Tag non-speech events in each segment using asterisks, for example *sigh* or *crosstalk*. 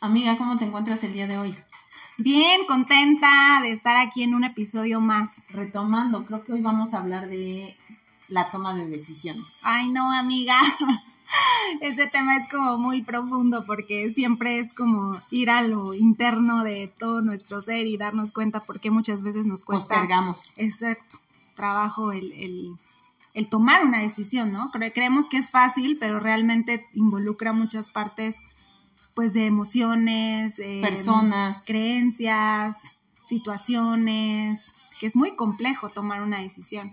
Amiga, ¿cómo te encuentras el día de hoy? Bien, contenta de estar aquí en un episodio más. Retomando, creo que hoy vamos a hablar de la toma de decisiones. Ay, no, amiga. *laughs* Ese tema es como muy profundo porque siempre es como ir a lo interno de todo nuestro ser y darnos cuenta por qué muchas veces nos cuesta. Postergamos. Exacto. Trabajo el, el, el tomar una decisión, ¿no? creemos que es fácil, pero realmente involucra muchas partes, pues, de emociones, eh, Personas. creencias, situaciones, que es muy complejo tomar una decisión.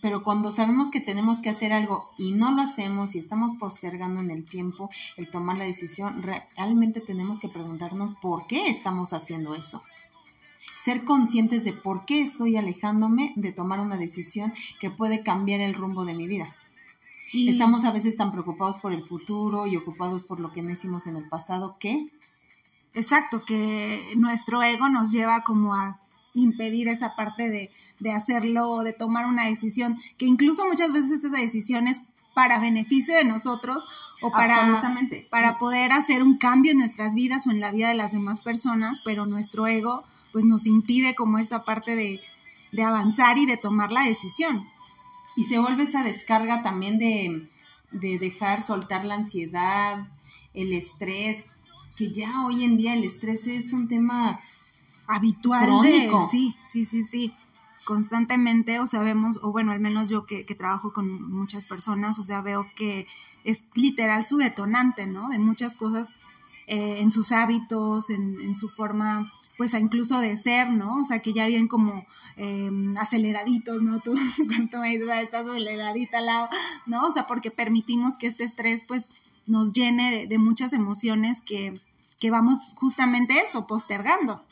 Pero cuando sabemos que tenemos que hacer algo y no lo hacemos y estamos postergando en el tiempo el tomar la decisión, realmente tenemos que preguntarnos por qué estamos haciendo eso. Ser conscientes de por qué estoy alejándome de tomar una decisión que puede cambiar el rumbo de mi vida. Estamos a veces tan preocupados por el futuro y ocupados por lo que no hicimos en el pasado que Exacto, que nuestro ego nos lleva como a impedir esa parte de, de hacerlo, de tomar una decisión, que incluso muchas veces esa decisión es para beneficio de nosotros o para, para poder hacer un cambio en nuestras vidas o en la vida de las demás personas, pero nuestro ego pues nos impide como esta parte de, de avanzar y de tomar la decisión. Y se vuelve esa descarga también de, de dejar soltar la ansiedad, el estrés, que ya hoy en día el estrés es un tema habitual Crónico. de sí, sí, sí, sí. Constantemente, o sea, vemos, o bueno, al menos yo que, que trabajo con muchas personas, o sea, veo que es literal su detonante, ¿no? De muchas cosas eh, en sus hábitos, en, en su forma, pues a incluso de ser, ¿no? O sea, que ya vienen como eh, aceleraditos, ¿no? Tú, cuando me dices, "Ah, estás aceleradita, Lau", ¿no? O sea, porque permitimos que este estrés, pues, nos llene de, de muchas emociones que, que vamos justamente eso, postergando.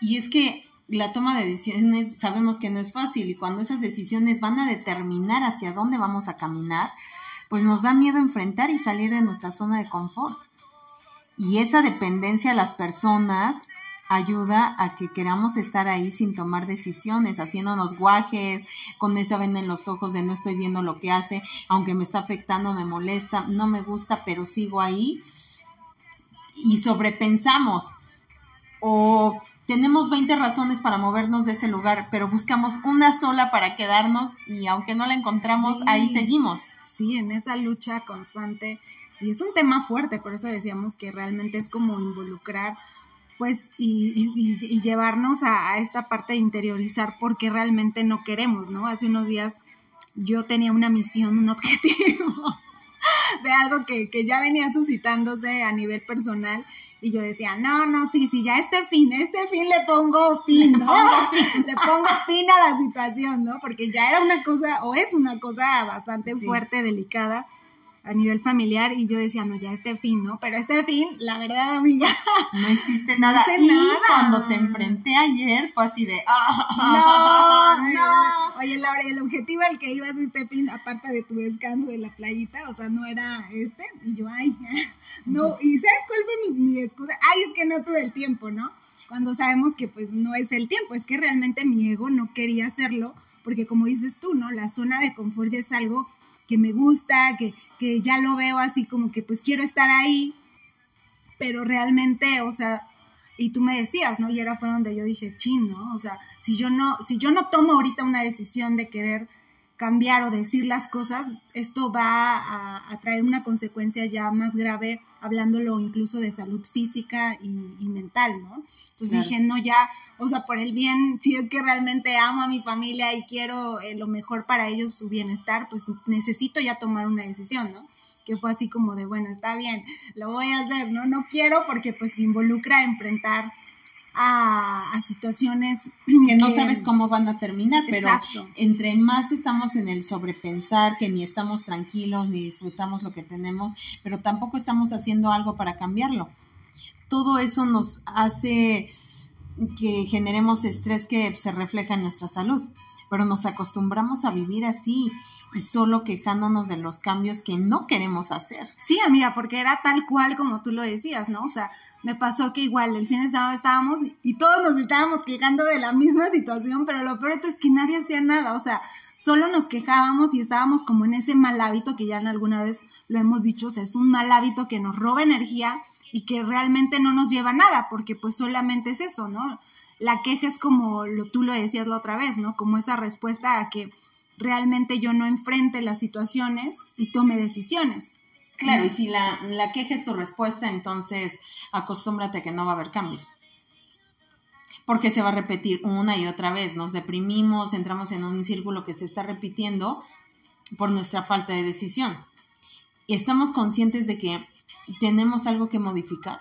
Y es que la toma de decisiones sabemos que no es fácil y cuando esas decisiones van a determinar hacia dónde vamos a caminar, pues nos da miedo enfrentar y salir de nuestra zona de confort. Y esa dependencia a las personas ayuda a que queramos estar ahí sin tomar decisiones, haciéndonos guajes, con esa venda en los ojos de no estoy viendo lo que hace, aunque me está afectando, me molesta, no me gusta, pero sigo ahí y sobrepensamos o tenemos 20 razones para movernos de ese lugar, pero buscamos una sola para quedarnos y aunque no la encontramos, Sí. ahí seguimos. sí, en esa lucha constante. Y es un tema fuerte, por eso decíamos que realmente es como involucrar, pues, y, y- y- y llevarnos a, a esta parte de interiorizar porque realmente no queremos, ¿no? Hace unos días yo tenía una misión, un *laughs* objetivo de algo que, que ya venía suscitándose a nivel personal y yo decía, no, no, sí, sí, ya este fin, este fin le pongo fin, ¿no? *laughs* le pongo fin a la situación, ¿no? Porque ya era una cosa, o es una cosa bastante Sí. fuerte, delicada a nivel familiar y yo decía, no, ya este fin, ¿no? Pero este fin, la verdad, amiga, No existe *laughs* nada. hice y nada. cuando te enfrenté ayer fue así de... no, *laughs* no. Oye, Laura, ¿y el objetivo al que ibas este fin, aparte de tu descanso de la playita, o sea, no era este, y yo, ay, no, y ¿sabes cuál fue mi, mi excusa? Ay, es que no tuve el tiempo, ¿no? Cuando sabemos que pues no es el tiempo, es que realmente mi ego no quería hacerlo, porque como dices tú, ¿no? La zona de confort ya es algo que me gusta, que, que ya lo veo así como que pues quiero estar ahí, pero realmente, o sea, y tú me decías, ¿no? Y era fue donde yo dije, chin, ¿no? O sea, si yo no, si yo no tomo ahorita una decisión de querer cambiar o decir las cosas, esto va a, a traer una consecuencia ya más grave, hablándolo incluso de salud física y, y mental, ¿no? Entonces Claro. dije, no, ya, o sea, por el bien, si es que realmente amo a mi familia y quiero eh, lo mejor para ellos, su bienestar, pues necesito ya tomar una decisión, ¿no? Que fue así como de, bueno, está bien, lo voy a hacer, ¿no? No quiero porque pues involucra enfrentar a, a situaciones que no sabes cómo van a terminar, pero Exacto. entre más estamos en el sobrepensar, que ni estamos tranquilos, ni disfrutamos lo que tenemos, pero tampoco estamos haciendo algo para cambiarlo. Todo eso nos hace que generemos estrés que se refleja en nuestra salud, pero nos acostumbramos a vivir así y solo quejándonos de los cambios que no queremos hacer. Sí, amiga, porque era tal cual como tú lo decías, ¿no? O sea, me pasó que igual el fin de semana estábamos y, todos nos estábamos quejando de la misma situación, pero lo peor es que nadie hacía nada, o sea, solo nos quejábamos y estábamos como en ese mal hábito que ya alguna vez lo hemos dicho, o sea, es un mal hábito que nos roba energía y que realmente no nos lleva a nada, porque pues solamente es eso, ¿no? La queja es como lo, tú lo decías la otra vez, ¿no? Como esa respuesta a que realmente yo no enfrente las situaciones y tome decisiones. Claro, y si la, la queja es tu respuesta, entonces acostúmbrate a que no va a haber cambios porque se va a repetir una y otra vez. Nos deprimimos, entramos en un círculo que se está repitiendo por nuestra falta de decisión. Y estamos conscientes de que tenemos algo que modificar.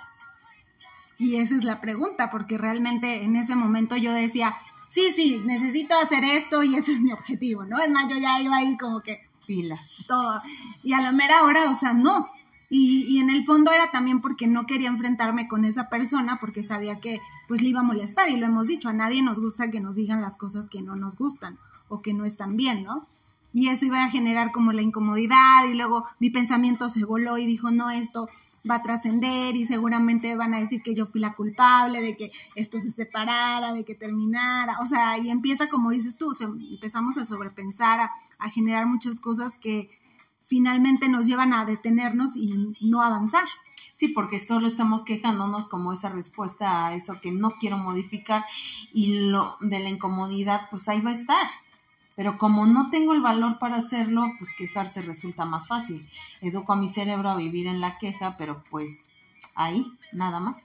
Y esa es la pregunta, porque realmente en ese momento yo decía, sí, sí, necesito hacer esto y ese es mi objetivo, ¿no? Es más, yo ya iba ahí como que... Pilas. Todo. Y a la mera hora, o sea, no. Y, y en el fondo era también porque no quería enfrentarme con esa persona, porque sabía que pues le iba a molestar y lo hemos dicho, a nadie nos gusta que nos digan las cosas que no nos gustan o que no están bien, ¿no? Y eso iba a generar como la incomodidad y luego mi pensamiento se voló y dijo, no, esto va a trascender y seguramente van a decir que yo fui la culpable de que esto se separara, de que terminara, o sea, y empieza como dices tú, empezamos a sobrepensar, a, a generar muchas cosas que finalmente nos llevan a detenernos y no avanzar. Sí, porque solo estamos quejándonos como esa respuesta a eso que no quiero modificar y lo de la incomodidad, pues ahí va a estar. Pero como no tengo el valor para hacerlo, pues quejarse resulta más fácil. Educo a mi cerebro a vivir en la queja, pero pues ahí, nada más.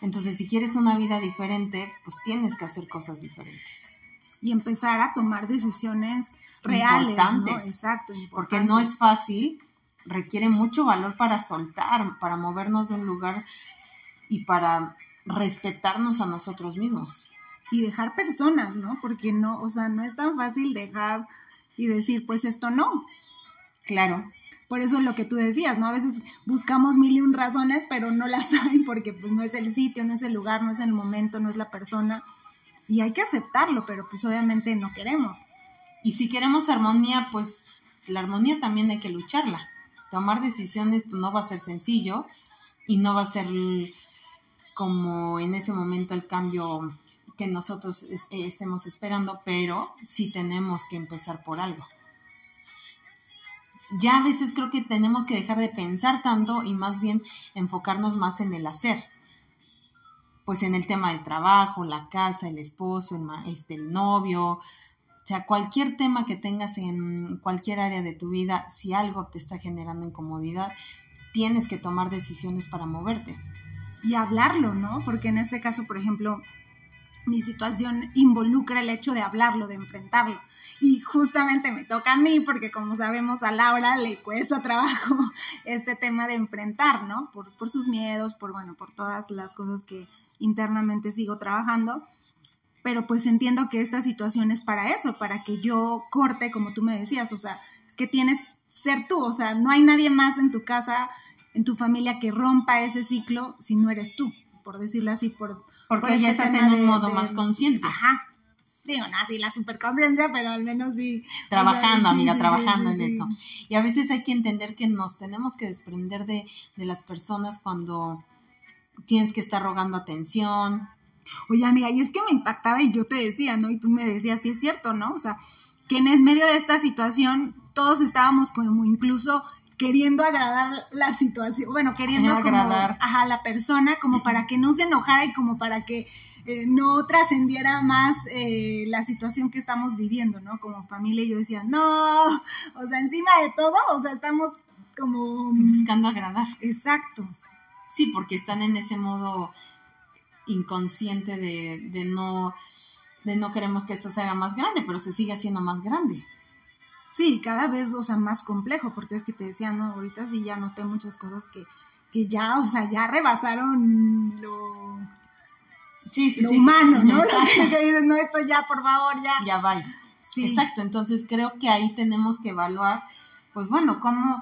Entonces, si quieres una vida diferente, pues tienes que hacer cosas diferentes. Y empezar a tomar decisiones reales, importantes, Exacto, porque no es fácil, requiere mucho valor para soltar, para movernos de un lugar y para respetarnos a nosotros mismos. Y dejar personas, ¿no? Porque no, o sea, no es tan fácil dejar y decir, pues esto no. Claro. Por eso lo que tú decías, ¿no? A veces buscamos mil y un razones, pero no las *laughs* hay porque pues no es el sitio, no es el lugar, no es el momento, no es la persona. Y hay que aceptarlo, pero pues obviamente no queremos. Y si queremos armonía, pues la armonía también hay que lucharla. Tomar decisiones pues, no va a ser sencillo y no va a ser como en ese momento el cambio que nosotros eh, estemos esperando, pero sí tenemos que empezar por algo. Ya a veces creo que tenemos que dejar de pensar tanto y más bien enfocarnos más en el hacer. Pues en el tema del trabajo, la casa, el esposo, el, este, el novio, o sea, cualquier tema que tengas en cualquier área de tu vida, si algo te está generando incomodidad, tienes que tomar decisiones para moverte. Y hablarlo, ¿no? Porque en este caso, por ejemplo, mi situación involucra el hecho de hablarlo, de enfrentarlo. Y justamente me toca a mí, porque como sabemos a Laura le cuesta *laughs* trabajo este tema de enfrentar, ¿no? Por, por sus miedos, por, bueno, por todas las cosas que internamente sigo trabajando pero pues entiendo que esta situación es para eso, para que yo corte, como tú me decías, o sea, es que tienes ser tú, o sea, no hay nadie más en tu casa, en tu familia que rompa ese ciclo si no eres tú, por decirlo así, por... Porque ya este estás en un modo más consciente. Ajá. Digo, no así la superconciencia, pero al menos sí. Trabajando, amiga, trabajando en esto. Y a veces hay que entender que nos tenemos que desprender de, de las personas cuando tienes que estar rogando atención, Oye, amiga, y es que me impactaba y yo te decía, ¿no? Y tú me decías, sí es cierto, ¿no? O sea, que en medio de esta situación todos estábamos como incluso queriendo agradar la situación, bueno, queriendo agradar a la persona como para que no se enojara y como para que eh, no trascendiera más eh, la situación que estamos viviendo, ¿no? Como familia yo decía, no, o sea, encima de todo, o sea, estamos como... Buscando agradar. Exacto. Sí, porque están en ese modo inconsciente de, de no de no queremos que esto se haga más grande, pero se sigue haciendo más grande. Sí, cada vez, o sea, más complejo, porque es que te decía, no, ahorita sí ya noté muchas cosas que, que ya, o sea, ya rebasaron lo, sí, sí, lo humano, ¿no? que dices, no, esto ya, por favor, ya. Ya vaya. Sí. Exacto, entonces creo que ahí tenemos que evaluar, pues bueno, cómo,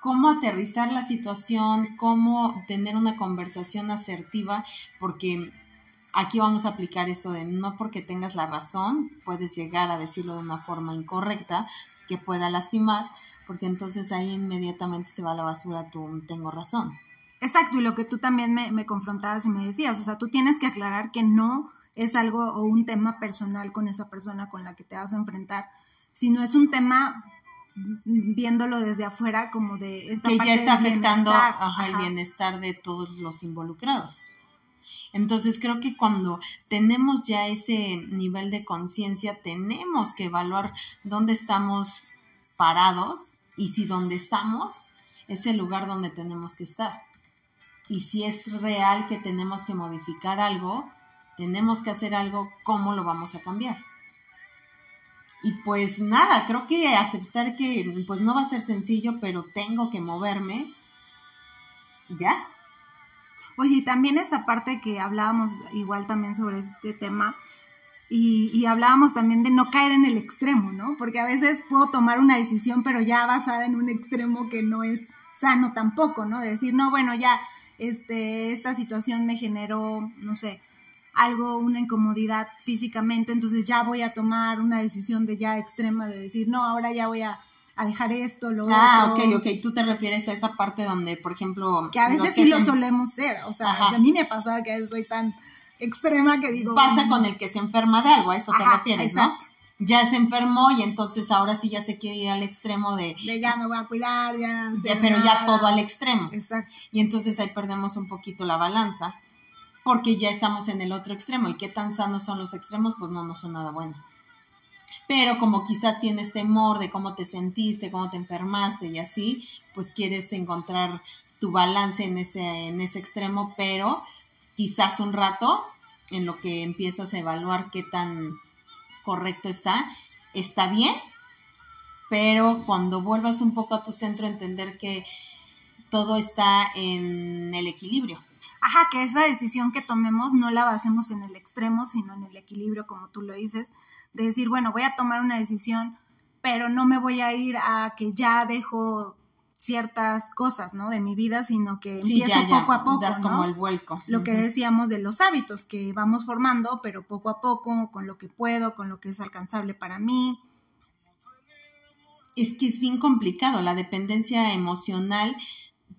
cómo aterrizar la situación, cómo tener una conversación asertiva, porque aquí vamos a aplicar esto de no porque tengas la razón, puedes llegar a decirlo de una forma incorrecta que pueda lastimar, porque entonces ahí inmediatamente se va a la basura tu tengo razón. Exacto, y lo que tú también me, me confrontabas y me decías, o sea, tú tienes que aclarar que no es algo o un tema personal con esa persona con la que te vas a enfrentar, sino es un tema viéndolo desde afuera como de esta que ya está afectando el bienestar de todos los involucrados. Entonces creo que cuando tenemos ya ese nivel de conciencia, tenemos que evaluar dónde estamos parados y si donde estamos es el lugar donde tenemos que estar. Y si es real que tenemos que modificar algo, tenemos que hacer algo, ¿cómo lo vamos a cambiar? Y pues nada, creo que aceptar que pues no va a ser sencillo, pero tengo que moverme. Ya. Oye, también esta parte que hablábamos igual también sobre este tema, y, y, hablábamos también de no caer en el extremo, ¿no? Porque a veces puedo tomar una decisión, pero ya basada en un extremo que no es sano tampoco, ¿no? De decir, no, bueno, ya, este, esta situación me generó, no sé, algo, una incomodidad físicamente, entonces ya voy a tomar una decisión de ya extrema de decir, no, ahora ya voy a, dejar esto, lo ah, ok, ok, tú te refieres a esa parte donde, por ejemplo... Que a veces sí lo solemos ser, o sea, a mí me pasaba que soy tan extrema que digo... Pasa con el que se enferma de algo, a eso te refieres, ¿no? Ya se enfermó y entonces ahora sí ya se quiere ir al extremo de... De ya me voy a cuidar, ya... ya pero ya todo al extremo. Exacto. Y entonces ahí perdemos un poquito la balanza porque ya estamos en el otro extremo. ¿Y qué tan sanos son los extremos? Pues no, no son nada buenos. Pero como quizás tienes temor de cómo te sentiste, cómo te enfermaste y así, pues quieres encontrar tu balance en ese, en ese extremo, pero quizás un rato en lo que empiezas a evaluar qué tan correcto está, está bien, pero cuando vuelvas un poco a tu centro, entender que todo está en el equilibrio ajá, que esa decisión que tomemos no la basemos en el extremo, sino en el equilibrio, como tú lo dices, de decir, bueno, voy a tomar una decisión, pero no me voy a ir a que ya dejo ciertas cosas, ¿no? De mi vida, sino que empiezo poco a poco, das como el vuelco. Lo que decíamos de los hábitos que vamos formando, pero poco a poco, con lo que puedo, con lo que es alcanzable para mí. Es que es bien complicado, la dependencia emocional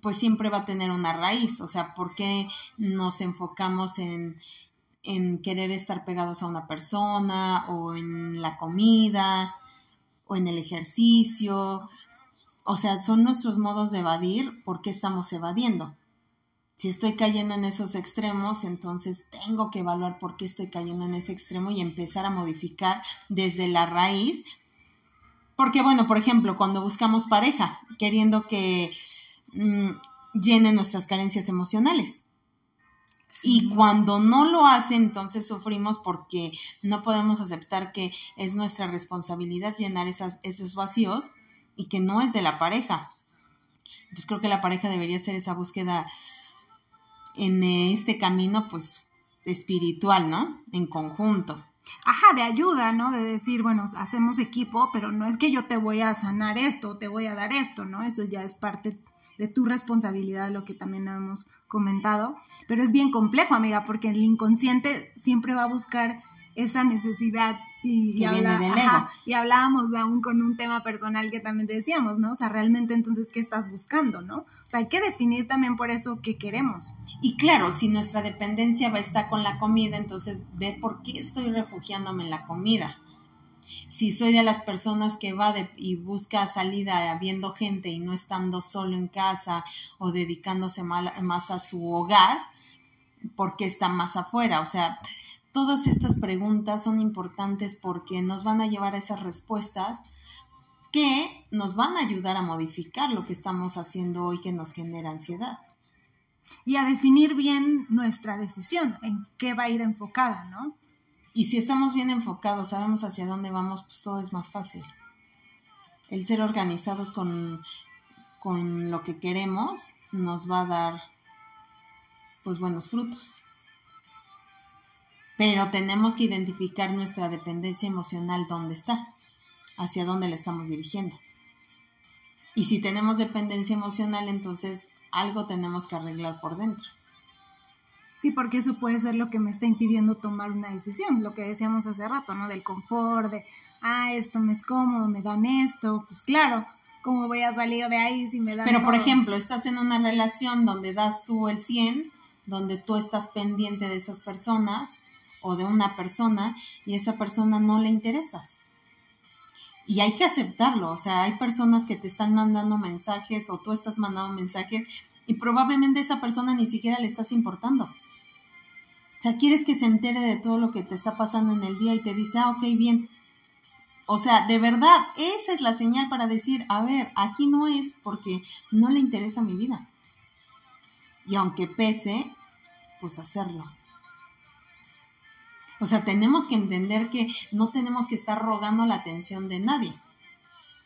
pues siempre va a tener una raíz. O sea, ¿por qué nos enfocamos en, en querer estar pegados a una persona o en la comida o en el ejercicio? O sea, son nuestros modos de evadir. ¿Por qué estamos evadiendo? Si estoy cayendo en esos extremos, entonces tengo que evaluar por qué estoy cayendo en ese extremo y empezar a modificar desde la raíz. Porque, bueno, por ejemplo, cuando buscamos pareja, queriendo que Mm, llenen nuestras carencias emocionales. Y cuando no lo hace, entonces sufrimos porque no podemos aceptar que es nuestra responsabilidad llenar esas, esos vacíos y que no es de la pareja. Pues creo que la pareja debería ser esa búsqueda en este camino, pues, espiritual, ¿no? En conjunto. Ajá, de ayuda, ¿no? De decir, bueno, hacemos equipo, pero no es que yo te voy a sanar esto, te voy a dar esto, ¿no? Eso ya es parte de tu responsabilidad, lo que también hemos comentado, pero es bien complejo, amiga, porque el inconsciente siempre va a buscar esa necesidad y, y, y hablábamos aún con un tema personal que también decíamos, ¿no? O sea, realmente entonces, ¿qué estás buscando, no? O sea, hay que definir también por eso qué queremos. Y claro, si nuestra dependencia va a estar con la comida, entonces ve por qué estoy refugiándome en la comida si soy de las personas que va y busca salida viendo gente y no estando solo en casa o dedicándose más a su hogar, porque está más afuera? O sea, todas estas preguntas son importantes porque nos van a llevar a esas respuestas que nos van a ayudar a modificar lo que estamos haciendo hoy que nos genera ansiedad. Y a definir bien nuestra decisión, en qué va a ir enfocada, ¿no? Y si estamos bien enfocados, sabemos hacia dónde vamos, pues todo es más fácil. El ser organizados con, con lo que queremos nos va a dar pues buenos frutos. Pero tenemos que identificar nuestra dependencia emocional dónde está, hacia dónde la estamos dirigiendo. Y si tenemos dependencia emocional, entonces algo tenemos que arreglar por dentro. Sí, porque eso puede ser lo que me está impidiendo tomar una decisión, lo que decíamos hace rato, ¿no? Del confort, de, ah, esto me es cómodo, me dan esto, pues claro, ¿cómo voy a salir de ahí si me dan Pero, por ejemplo, estás en una relación donde das tú el 100, donde tú estás pendiente de esas personas, o de una persona y esa persona no le interesas. Y hay que aceptarlo, o sea, hay personas que te están mandando mensajes o tú estás mandando mensajes y probablemente esa persona ni siquiera le estás importando. Sea, quieres que se entere de todo lo que te está pasando en el día y te dice, ah, ok, bien. O sea, de verdad, esa es la señal para decir, a ver, aquí no es porque no le interesa mi vida. Y aunque pese, pues hacerlo. O sea, tenemos que entender que no tenemos que estar rogando la atención de nadie.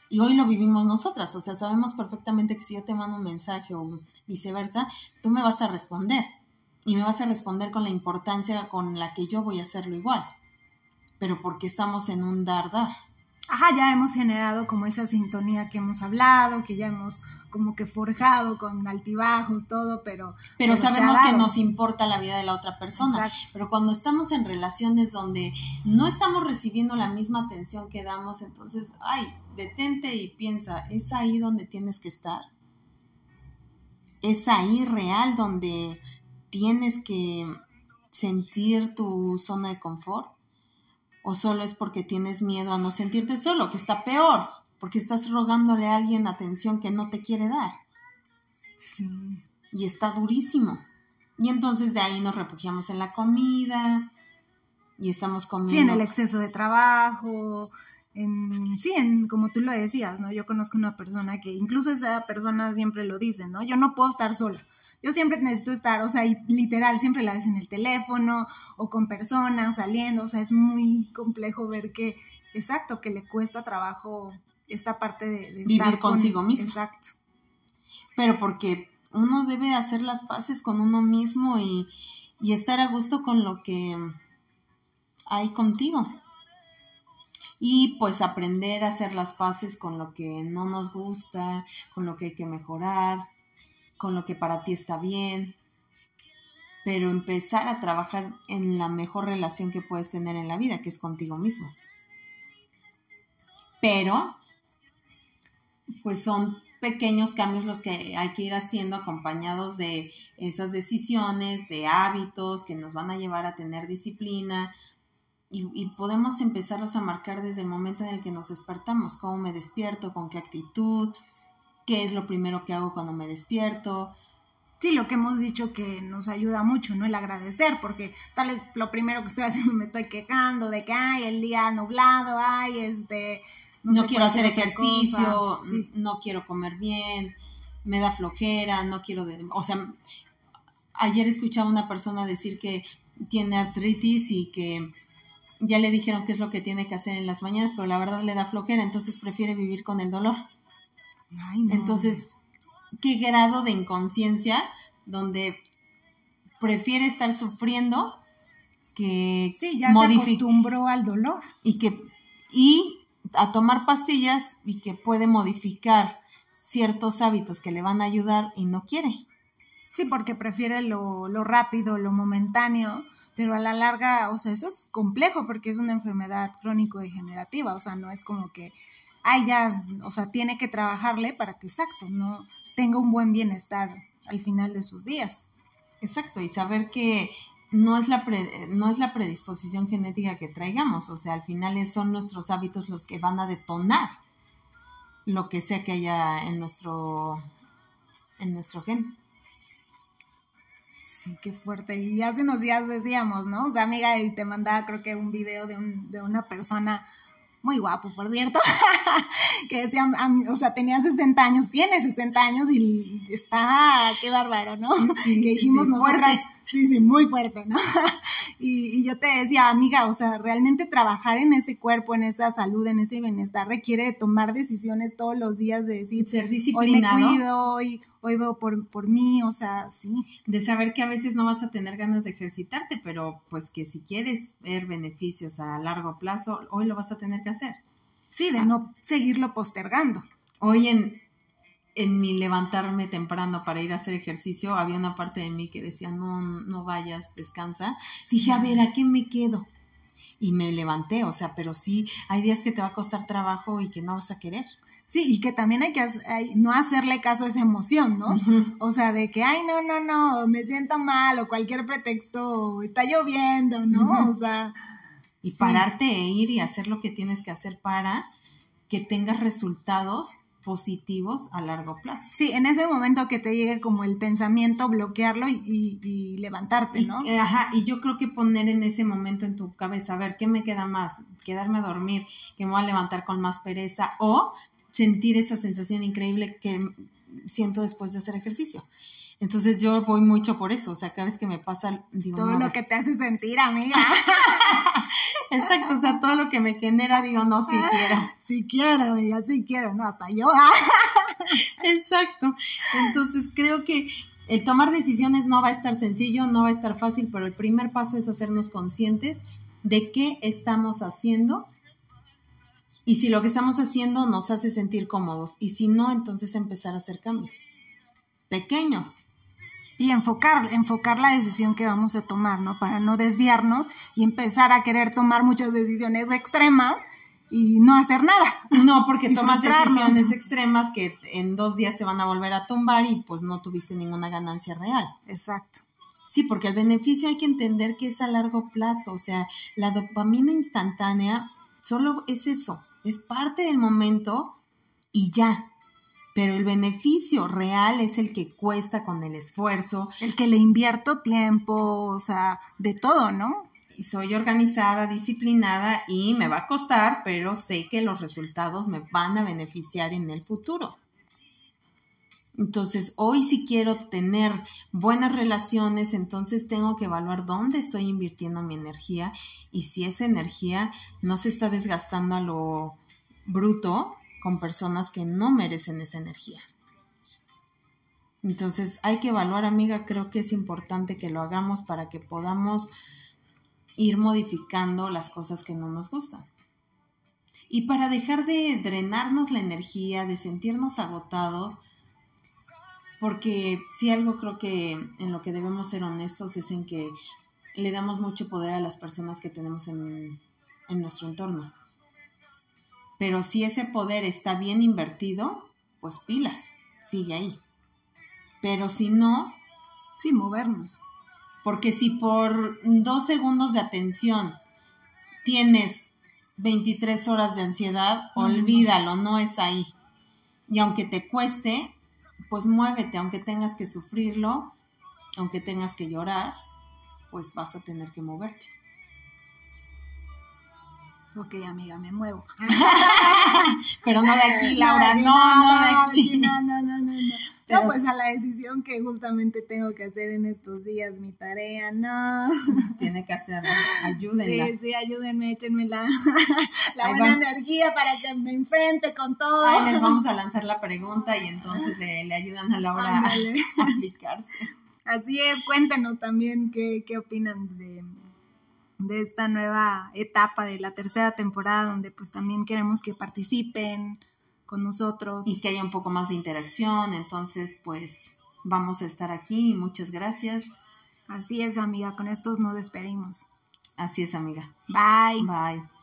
Y hoy lo vivimos nosotras, o sea, sabemos perfectamente que si yo te mando un mensaje o viceversa, tú me vas a responder. Y me vas a responder con la importancia con la que yo voy a hacerlo igual. Pero porque estamos en un dar-dar ajá, ya hemos generado como esa sintonía que hemos hablado, que ya hemos como que forjado con altibajos, todo, pero... Pero, sabemos que nos importa la vida de la otra persona. Pero cuando estamos en relaciones donde no estamos recibiendo la misma atención que damos, entonces, ay, detente y piensa, ¿es ahí donde tienes que estar? ¿Es ahí real donde tienes que sentir tu zona de confort? o solo es porque tienes miedo a no sentirte solo, que está peor, porque estás rogándole a alguien atención que no te quiere dar. Sí. Y está durísimo. Y entonces de ahí nos refugiamos en la comida y estamos comiendo. Sí, en el exceso de trabajo, en, sí, en, como tú lo decías, ¿no? Yo conozco una persona que incluso esa persona siempre lo dice, ¿no? Yo no puedo estar sola yo siempre necesito estar, o sea, literal, siempre la ves en el teléfono o con personas saliendo, o sea, es muy complejo ver que, exacto, que le cuesta trabajo esta parte de, vivir consigo mismo. Exacto. Pero porque uno debe hacer las paces con uno mismo y, y estar a gusto con lo que hay contigo. Y pues aprender a hacer las paces con lo que no nos gusta, con lo que hay que mejorar, con lo que para ti está bien, pero empezar a trabajar en la mejor relación que puedes tener en la vida, que es contigo mismo. Pero, pues son pequeños cambios los que hay que ir haciendo acompañados de esas decisiones, de hábitos que nos van a llevar a tener disciplina y, podemos empezarlos a marcar desde el momento en el que nos despertamos, cómo me despierto, con qué actitud, qué es lo primero que hago cuando me despierto. Sí, lo que hemos dicho que nos ayuda mucho, ¿no? El agradecer, porque tal vez lo primero que estoy *laughs* haciendo me estoy quejando de que, ay, el día nublado, ay, este... No, quiero hacer ejercicio, no quiero comer bien, me da flojera, no quiero... o sea, ayer escuchaba a una persona decir que tiene artritis y que ya le dijeron qué es lo que tiene que hacer en las mañanas, pero la verdad le da flojera, entonces prefiere vivir con el dolor. Entonces, ¿qué grado de inconsciencia donde prefiere estar sufriendo que sí, ya se acostumbró al dolor y que y a tomar pastillas y que puede modificar ciertos hábitos que le van a ayudar y no quiere. Sí, porque prefiere lo, lo rápido, lo momentáneo, pero a la larga, o sea, eso es complejo porque es una enfermedad crónico-degenerativa, o sea, no es como que ay, ya, o sea, tiene que trabajarle para que, exacto, no tenga un buen bienestar al final de sus días. Exacto, y saber que no es la, no es la predisposición genética que traigamos, o sea, al final son nuestros hábitos los que van a detonar lo que sea que haya en nuestro, en nuestro gen. Sí, qué fuerte. Y hace unos días decíamos, ¿no? O sea, amiga, y te mandaba creo que un video de, un, de una persona muy guapo, por cierto, *laughs* que decían, o sea, tenía 60 años, tiene 60 años y está, qué bárbaro, ¿no? que dijimos nosotras, sí, sí, muy fuerte, ¿no? Y, yo te decía, amiga, o sea, realmente trabajar en ese cuerpo, en esa salud, en ese bienestar, requiere tomar decisiones todos los días de decir, ser disciplinado. Hoy me cuido, hoy, hoy veo por, por mí, o sea, sí. De saber que a veces no vas a tener ganas de ejercitarte, pero pues que si quieres ver beneficios a largo plazo, hoy lo vas a tener que hacer. Sí, de no seguirlo postergando. Hoy en, en mi levantarme temprano para ir a hacer ejercicio, había una parte de mí que decía, no, no vayas, descansa. Dije, a ver, ¿a qué me quedo? y me levanté, o sea, pero sí, hay días que te va a costar trabajo y que no vas a querer. Sí, y que también hay que no hacerle caso a esa emoción, ¿no? O sea, de que, ay, no, no, no, me siento mal o cualquier pretexto, está lloviendo, ¿no? O sea... Y pararte e ir y hacer lo que tienes que hacer para que tengas resultados positivos a largo plazo. Sí, en ese momento que te llegue como el pensamiento, bloquearlo y, levantarte, ¿no? Eh, ajá, y yo creo que poner en ese momento en tu cabeza, a ver, ¿qué me queda más? Quedarme a dormir, que me voy a levantar con más pereza o sentir esa sensación increíble que siento después de hacer ejercicio. Entonces yo voy mucho por eso, o sea, cada vez que me pasa, digo... Todo lo que te hace sentir, amiga. *laughs* Exacto, o sea, todo lo que me genera, digo, no, sí *laughs* quiero. Sí quiero, amiga, sí quiero, no, hasta yo. *laughs* Exacto. Entonces creo que el tomar decisiones no va a estar sencillo, no va a estar fácil, pero el primer paso es hacernos conscientes de qué estamos haciendo y si lo que estamos haciendo nos hace sentir cómodos y si no, entonces empezar a hacer cambios pequeños. Y enfocar, enfocar la decisión que vamos a tomar, ¿no? Para no desviarnos y empezar a querer tomar muchas decisiones extremas y no hacer nada. No, porque *laughs* tomas decisiones extremas que en dos días te van a volver a tumbar y pues no tuviste ninguna ganancia real. Exacto. Sí, porque el beneficio hay que entender que es a largo plazo, o sea, la dopamina instantánea solo es eso, es parte del momento y ya. Pero el beneficio real es el que cuesta con el esfuerzo. El que le invierto tiempo, o sea, de todo, ¿no? Y soy organizada, disciplinada y me va a costar, pero sé que los resultados me van a beneficiar en el futuro. Entonces, hoy si quiero tener buenas relaciones, entonces tengo que evaluar dónde estoy invirtiendo mi energía y si esa energía no se está desgastando a lo bruto con personas que no merecen esa energía. Entonces, hay que evaluar, amiga, creo que es importante que lo hagamos para que podamos ir modificando las cosas que no nos gustan. Y para dejar de drenarnos la energía, de sentirnos agotados, porque si algo creo que en lo que debemos ser honestos es en que le damos mucho poder a las personas que tenemos en, en nuestro entorno. Pero si ese poder está bien invertido, pues pilas, sigue ahí. Pero si no, sí, movernos. Porque si por dos segundos de atención tienes 23 horas de ansiedad, olvídalo, no es ahí. Y aunque te cueste, pues muévete, aunque tengas que sufrirlo, aunque tengas que llorar, pues vas a tener que moverte. Ok, amiga, me muevo. *laughs* Pero no de aquí, Laura, no, no, de aquí. No, no, no, no, no. *laughs* pues a la decisión que justamente tengo que hacer en estos días, mi tarea, no. *laughs* Tiene que hacerlo, ayúdenla. Sí, sí, ayúdenme, échenme la, la buena energía para que me enfrente con todo. Ahí les vamos a lanzar la pregunta y entonces le, le ayudan a Laura a aplicarse. Así es, cuéntenos también qué, qué opinan de de esta nueva etapa de la tercera temporada donde pues también queremos que participen con nosotros. Y que haya un poco más de interacción, entonces pues vamos a estar aquí muchas gracias. Así es amiga, con estos nos despedimos. Así es amiga. Bye. Bye.